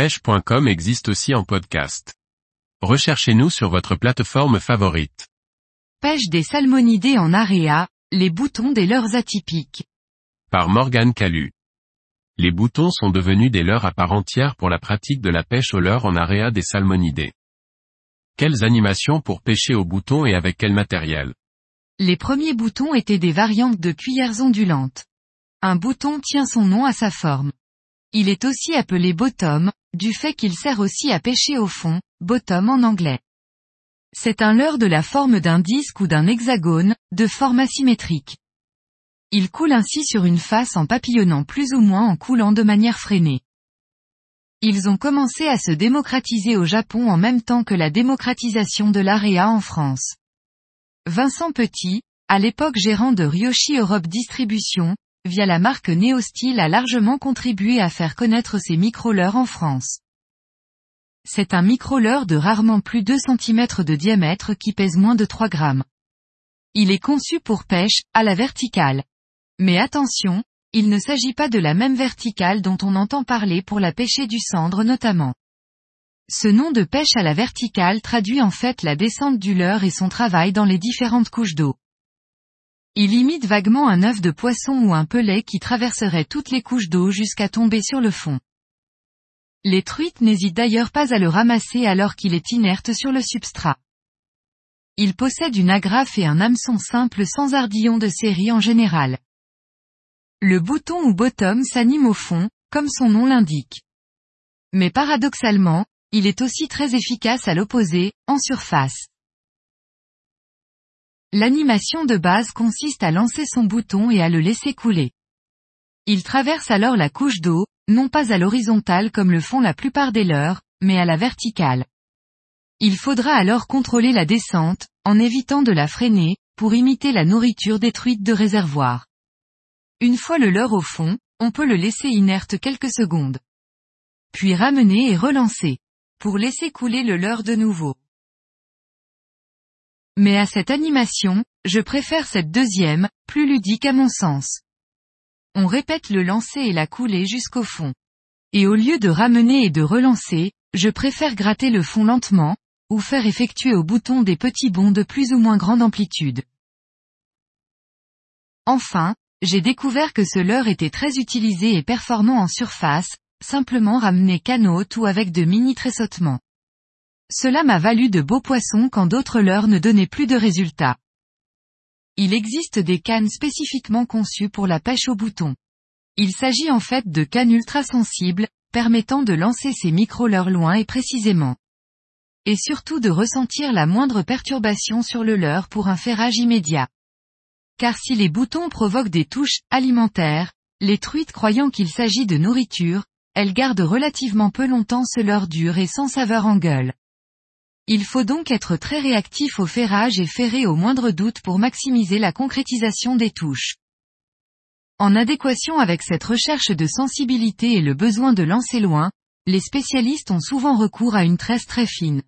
pêche.com existe aussi en podcast. Recherchez-nous sur votre plateforme favorite. Pêche des salmonidés en area, les boutons des leurres atypiques. Par Morgane Calu. Les boutons sont devenus des leurres à part entière pour la pratique de la pêche au leurre en area des salmonidés. Quelles animations pour pêcher au bouton et avec quel matériel? Les premiers boutons étaient des variantes de cuillères ondulantes. Un bouton tient son nom à sa forme. Il est aussi appelé bottom, du fait qu'il sert aussi à pêcher au fond, bottom en anglais. C'est un leurre de la forme d'un disque ou d'un hexagone, de forme asymétrique. Il coule ainsi sur une face en papillonnant plus ou moins en coulant de manière freinée. Ils ont commencé à se démocratiser au Japon en même temps que la démocratisation de l'AREA en France. Vincent Petit, à l'époque gérant de Ryoshi Europe Distribution, via la marque Neostyle a largement contribué à faire connaître ces micro-leurres en France. C'est un micro-leurre de rarement plus 2 cm de diamètre qui pèse moins de 3 grammes. Il est conçu pour pêche, à la verticale. Mais attention, il ne s'agit pas de la même verticale dont on entend parler pour la pêcher du cendre notamment. Ce nom de pêche à la verticale traduit en fait la descente du leurre et son travail dans les différentes couches d'eau. Il imite vaguement un œuf de poisson ou un pelet qui traverserait toutes les couches d'eau jusqu'à tomber sur le fond. Les truites n'hésitent d'ailleurs pas à le ramasser alors qu'il est inerte sur le substrat. Il possède une agrafe et un hameçon simple sans ardillon de série en général. Le bouton ou bottom s'anime au fond, comme son nom l'indique. Mais paradoxalement, il est aussi très efficace à l'opposé, en surface. L'animation de base consiste à lancer son bouton et à le laisser couler. Il traverse alors la couche d'eau, non pas à l'horizontale comme le font la plupart des leurs, mais à la verticale. Il faudra alors contrôler la descente, en évitant de la freiner, pour imiter la nourriture détruite de réservoir. Une fois le leurre au fond, on peut le laisser inerte quelques secondes. Puis ramener et relancer. Pour laisser couler le leurre de nouveau. Mais à cette animation, je préfère cette deuxième, plus ludique à mon sens. On répète le lancer et la couler jusqu'au fond. Et au lieu de ramener et de relancer, je préfère gratter le fond lentement, ou faire effectuer au bouton des petits bonds de plus ou moins grande amplitude. Enfin, j'ai découvert que ce leurre était très utilisé et performant en surface, simplement ramené canot ou avec de mini tressautements. Cela m'a valu de beaux poissons quand d'autres leurres ne donnaient plus de résultats. Il existe des cannes spécifiquement conçues pour la pêche au bouton. Il s'agit en fait de cannes ultra-sensibles, permettant de lancer ces micro-leurres loin et précisément. Et surtout de ressentir la moindre perturbation sur le leurre pour un ferrage immédiat. Car si les boutons provoquent des touches alimentaires, les truites croyant qu'il s'agit de nourriture, elles gardent relativement peu longtemps ce leurre dur et sans saveur en gueule. Il faut donc être très réactif au ferrage et ferrer au moindre doute pour maximiser la concrétisation des touches. En adéquation avec cette recherche de sensibilité et le besoin de lancer loin, les spécialistes ont souvent recours à une tresse très fine.